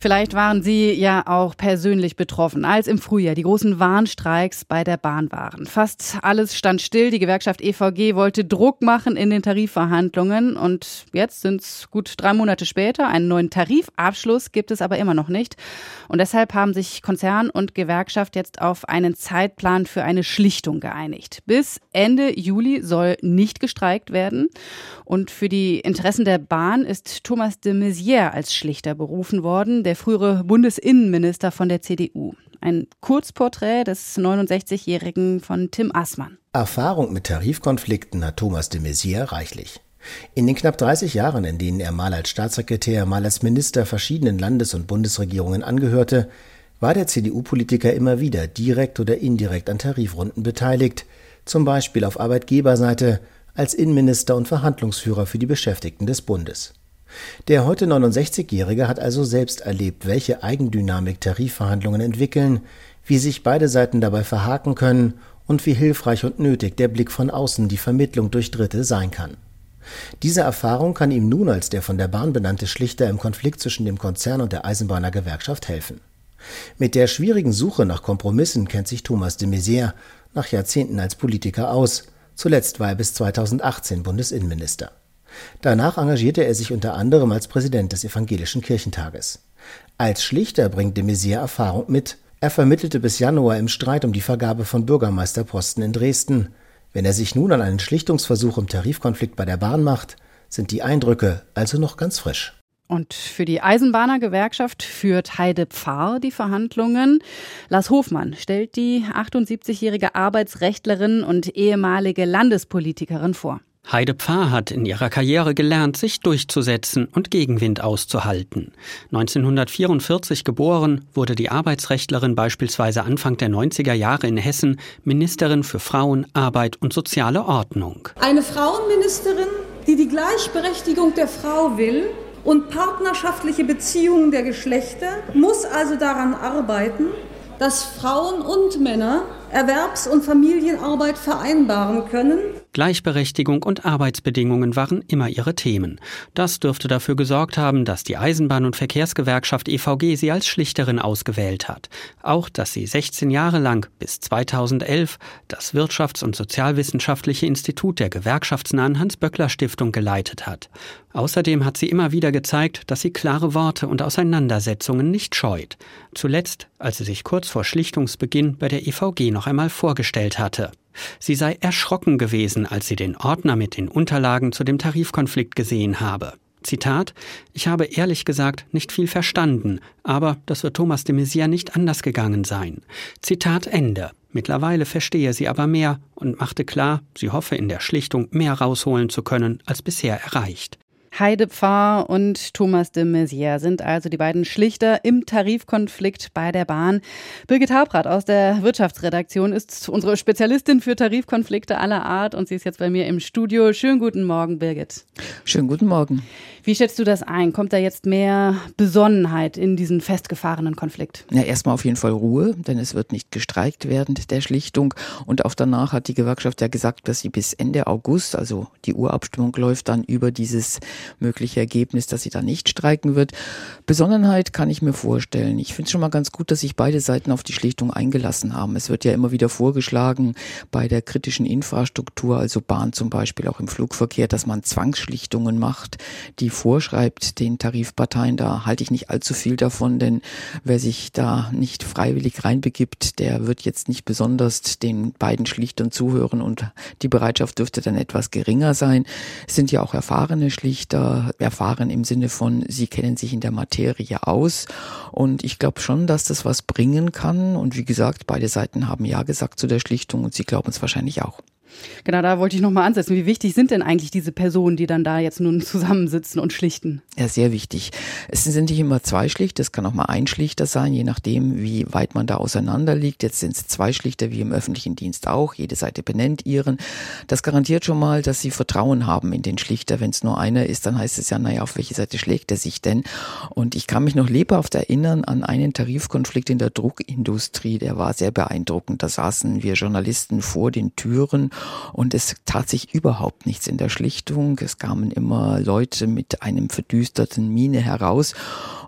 Vielleicht waren Sie ja auch persönlich betroffen, als im Frühjahr die großen Warnstreiks bei der Bahn waren. Fast alles stand still. Die Gewerkschaft EVG wollte Druck machen in den Tarifverhandlungen. Und jetzt sind es gut drei Monate später. Einen neuen Tarifabschluss gibt es aber immer noch nicht. Und deshalb haben sich Konzern und Gewerkschaft jetzt auf einen Zeitplan für eine Schlichtung geeinigt. Bis Ende Juli soll nicht gestreikt werden. Und für die Interessen der Bahn ist Thomas de Maizière als Schlichter berufen worden der frühere Bundesinnenminister von der CDU. Ein Kurzporträt des 69-Jährigen von Tim Assmann. Erfahrung mit Tarifkonflikten hat Thomas de Maizière reichlich. In den knapp 30 Jahren, in denen er mal als Staatssekretär, mal als Minister verschiedenen Landes- und Bundesregierungen angehörte, war der CDU-Politiker immer wieder direkt oder indirekt an Tarifrunden beteiligt, zum Beispiel auf Arbeitgeberseite als Innenminister und Verhandlungsführer für die Beschäftigten des Bundes. Der heute 69-Jährige hat also selbst erlebt, welche Eigendynamik Tarifverhandlungen entwickeln, wie sich beide Seiten dabei verhaken können und wie hilfreich und nötig der Blick von außen, die Vermittlung durch Dritte sein kann. Diese Erfahrung kann ihm nun als der von der Bahn benannte Schlichter im Konflikt zwischen dem Konzern und der Eisenbahnergewerkschaft helfen. Mit der schwierigen Suche nach Kompromissen kennt sich Thomas de Maizière nach Jahrzehnten als Politiker aus. Zuletzt war er bis 2018 Bundesinnenminister. Danach engagierte er sich unter anderem als Präsident des Evangelischen Kirchentages. Als Schlichter bringt de Maizière Erfahrung mit. Er vermittelte bis Januar im Streit um die Vergabe von Bürgermeisterposten in Dresden. Wenn er sich nun an einen Schlichtungsversuch im Tarifkonflikt bei der Bahn macht, sind die Eindrücke also noch ganz frisch. Und für die Eisenbahnergewerkschaft führt Heide Pfarr die Verhandlungen. Lars Hofmann stellt die 78-jährige Arbeitsrechtlerin und ehemalige Landespolitikerin vor. Heide Pfarr hat in ihrer Karriere gelernt, sich durchzusetzen und Gegenwind auszuhalten. 1944 geboren, wurde die Arbeitsrechtlerin beispielsweise Anfang der 90er Jahre in Hessen Ministerin für Frauen, Arbeit und soziale Ordnung. Eine Frauenministerin, die die Gleichberechtigung der Frau will und partnerschaftliche Beziehungen der Geschlechter, muss also daran arbeiten, dass Frauen und Männer Erwerbs- und Familienarbeit vereinbaren können Gleichberechtigung und Arbeitsbedingungen waren immer ihre Themen. Das dürfte dafür gesorgt haben, dass die Eisenbahn- und Verkehrsgewerkschaft EVG sie als Schlichterin ausgewählt hat. Auch, dass sie 16 Jahre lang bis 2011 das Wirtschafts- und Sozialwissenschaftliche Institut der gewerkschaftsnahen Hans-Böckler-Stiftung geleitet hat. Außerdem hat sie immer wieder gezeigt, dass sie klare Worte und Auseinandersetzungen nicht scheut. Zuletzt, als sie sich kurz vor Schlichtungsbeginn bei der EVG noch einmal vorgestellt hatte. Sie sei erschrocken gewesen, als sie den Ordner mit den Unterlagen zu dem Tarifkonflikt gesehen habe. Zitat, ich habe ehrlich gesagt nicht viel verstanden, aber das wird Thomas de Maizière nicht anders gegangen sein. Zitat Ende. Mittlerweile verstehe sie aber mehr und machte klar, sie hoffe in der Schlichtung mehr rausholen zu können, als bisher erreicht. Heide Pfarr und Thomas de Maizière sind also die beiden Schlichter im Tarifkonflikt bei der Bahn. Birgit Habrath aus der Wirtschaftsredaktion ist unsere Spezialistin für Tarifkonflikte aller Art und sie ist jetzt bei mir im Studio. Schönen guten Morgen, Birgit. Schönen guten Morgen. Wie schätzt du das ein? Kommt da jetzt mehr Besonnenheit in diesen festgefahrenen Konflikt? Ja, erstmal auf jeden Fall Ruhe, denn es wird nicht gestreikt während der Schlichtung. Und auch danach hat die Gewerkschaft ja gesagt, dass sie bis Ende August, also die Urabstimmung läuft dann über dieses mögliche Ergebnis, dass sie da nicht streiken wird. Besonnenheit kann ich mir vorstellen. Ich finde es schon mal ganz gut, dass sich beide Seiten auf die Schlichtung eingelassen haben. Es wird ja immer wieder vorgeschlagen, bei der kritischen Infrastruktur, also Bahn zum Beispiel, auch im Flugverkehr, dass man Zwangsschlichtungen macht, die vorschreibt den Tarifparteien. Da halte ich nicht allzu viel davon, denn wer sich da nicht freiwillig reinbegibt, der wird jetzt nicht besonders den beiden Schlichtern zuhören und die Bereitschaft dürfte dann etwas geringer sein. Es sind ja auch erfahrene Schlichter, erfahren im Sinne von, sie kennen sich in der Materie aus und ich glaube schon, dass das was bringen kann und wie gesagt, beide Seiten haben ja gesagt zu der Schlichtung und sie glauben es wahrscheinlich auch. Genau, da wollte ich nochmal ansetzen. Wie wichtig sind denn eigentlich diese Personen, die dann da jetzt nun zusammensitzen und schlichten? Ja, sehr wichtig. Es sind nicht immer zwei Schlichter, es kann auch mal ein Schlichter sein, je nachdem, wie weit man da auseinander liegt. Jetzt sind es zwei Schlichter, wie im öffentlichen Dienst auch. Jede Seite benennt ihren. Das garantiert schon mal, dass sie Vertrauen haben in den Schlichter. Wenn es nur einer ist, dann heißt es ja, naja, auf welche Seite schlägt er sich denn? Und ich kann mich noch lebhaft erinnern an einen Tarifkonflikt in der Druckindustrie, der war sehr beeindruckend. Da saßen wir Journalisten vor den Türen und es tat sich überhaupt nichts in der Schlichtung. Es kamen immer Leute mit einem verdüsterten Miene heraus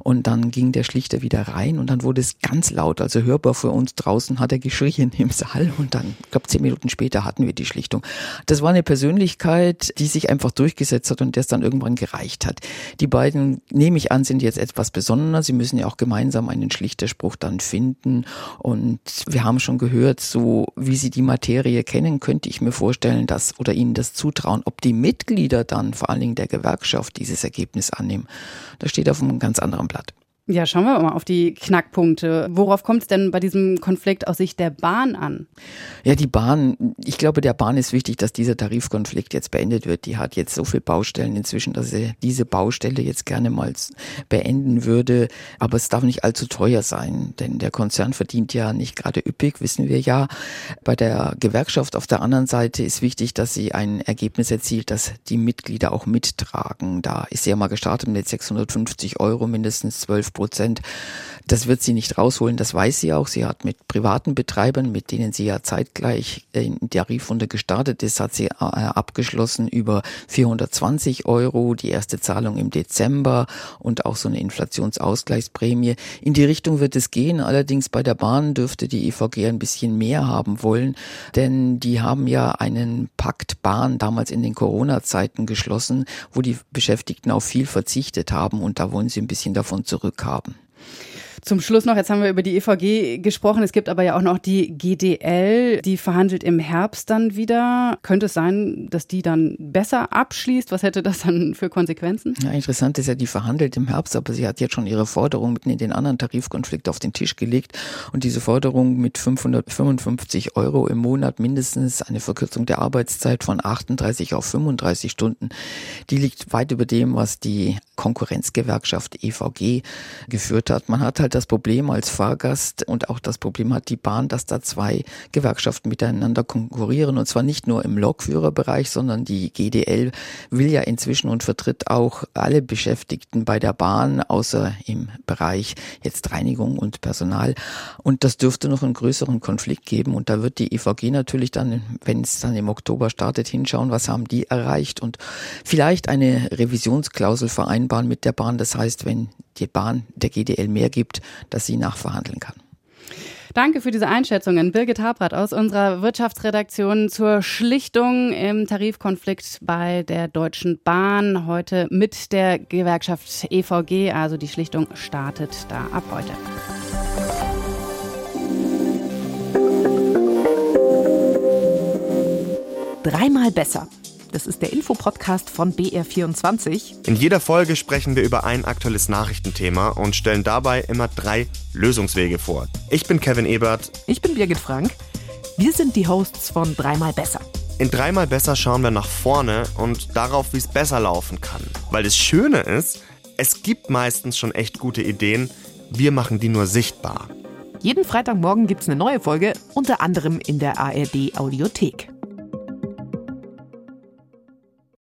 und dann ging der Schlichter wieder rein und dann wurde es ganz laut, also hörbar für uns draußen hat er geschrien im Saal und dann, ich glaube, zehn Minuten später hatten wir die Schlichtung. Das war eine Persönlichkeit, die sich einfach durchgesetzt hat und der es dann irgendwann gereicht hat. Die beiden, nehme ich an, sind jetzt etwas besonderer. Sie müssen ja auch gemeinsam einen Schlichterspruch dann finden und wir haben schon gehört, so wie sie die Materie kennen, könnte ich mir vorstellen, dass oder ihnen das zutrauen, ob die Mitglieder dann vor allen Dingen der Gewerkschaft dieses Ergebnis annehmen. Das steht auf einem ganz anderen Blatt. Ja, schauen wir mal auf die Knackpunkte. Worauf kommt es denn bei diesem Konflikt aus Sicht der Bahn an? Ja, die Bahn, ich glaube, der Bahn ist wichtig, dass dieser Tarifkonflikt jetzt beendet wird. Die hat jetzt so viele Baustellen inzwischen, dass sie diese Baustelle jetzt gerne mal beenden würde. Aber es darf nicht allzu teuer sein, denn der Konzern verdient ja nicht gerade üppig, wissen wir ja. Bei der Gewerkschaft auf der anderen Seite ist wichtig, dass sie ein Ergebnis erzielt, das die Mitglieder auch mittragen. Da ist sie ja mal gestartet mit 650 Euro, mindestens 12 Prozent. Das wird sie nicht rausholen, das weiß sie auch. Sie hat mit privaten Betreibern, mit denen sie ja zeitgleich in der Tarifrunde gestartet ist, hat sie äh, abgeschlossen über 420 Euro, die erste Zahlung im Dezember und auch so eine Inflationsausgleichsprämie. In die Richtung wird es gehen. Allerdings bei der Bahn dürfte die EVG ein bisschen mehr haben wollen, denn die haben ja einen Pakt Bahn damals in den Corona-Zeiten geschlossen, wo die Beschäftigten auf viel verzichtet haben und da wollen sie ein bisschen davon zurückhaben haben. Zum Schluss noch, jetzt haben wir über die EVG gesprochen. Es gibt aber ja auch noch die GDL, die verhandelt im Herbst dann wieder. Könnte es sein, dass die dann besser abschließt? Was hätte das dann für Konsequenzen? Ja, interessant ist ja, die verhandelt im Herbst, aber sie hat jetzt schon ihre Forderung mitten in den anderen Tarifkonflikt auf den Tisch gelegt. Und diese Forderung mit 555 Euro im Monat mindestens eine Verkürzung der Arbeitszeit von 38 auf 35 Stunden, die liegt weit über dem, was die Konkurrenzgewerkschaft EVG geführt hat. Man hat halt das Problem als Fahrgast und auch das Problem hat die Bahn, dass da zwei Gewerkschaften miteinander konkurrieren und zwar nicht nur im Lokführerbereich, sondern die GDL will ja inzwischen und vertritt auch alle Beschäftigten bei der Bahn, außer im Bereich jetzt Reinigung und Personal. Und das dürfte noch einen größeren Konflikt geben und da wird die EVG natürlich dann, wenn es dann im Oktober startet, hinschauen, was haben die erreicht und vielleicht eine Revisionsklausel vereinbaren mit der Bahn. Das heißt, wenn die Bahn der GDL mehr gibt, dass sie nachverhandeln kann. Danke für diese Einschätzungen. Birgit Habrath aus unserer Wirtschaftsredaktion zur Schlichtung im Tarifkonflikt bei der Deutschen Bahn. Heute mit der Gewerkschaft EVG. Also die Schlichtung startet da ab heute. Dreimal besser. Das ist der Infopodcast von BR24. In jeder Folge sprechen wir über ein aktuelles Nachrichtenthema und stellen dabei immer drei Lösungswege vor. Ich bin Kevin Ebert. Ich bin Birgit Frank. Wir sind die Hosts von Dreimal besser. In Dreimal besser schauen wir nach vorne und darauf, wie es besser laufen kann. Weil das Schöne ist, es gibt meistens schon echt gute Ideen, wir machen die nur sichtbar. Jeden Freitagmorgen gibt es eine neue Folge, unter anderem in der ARD Audiothek.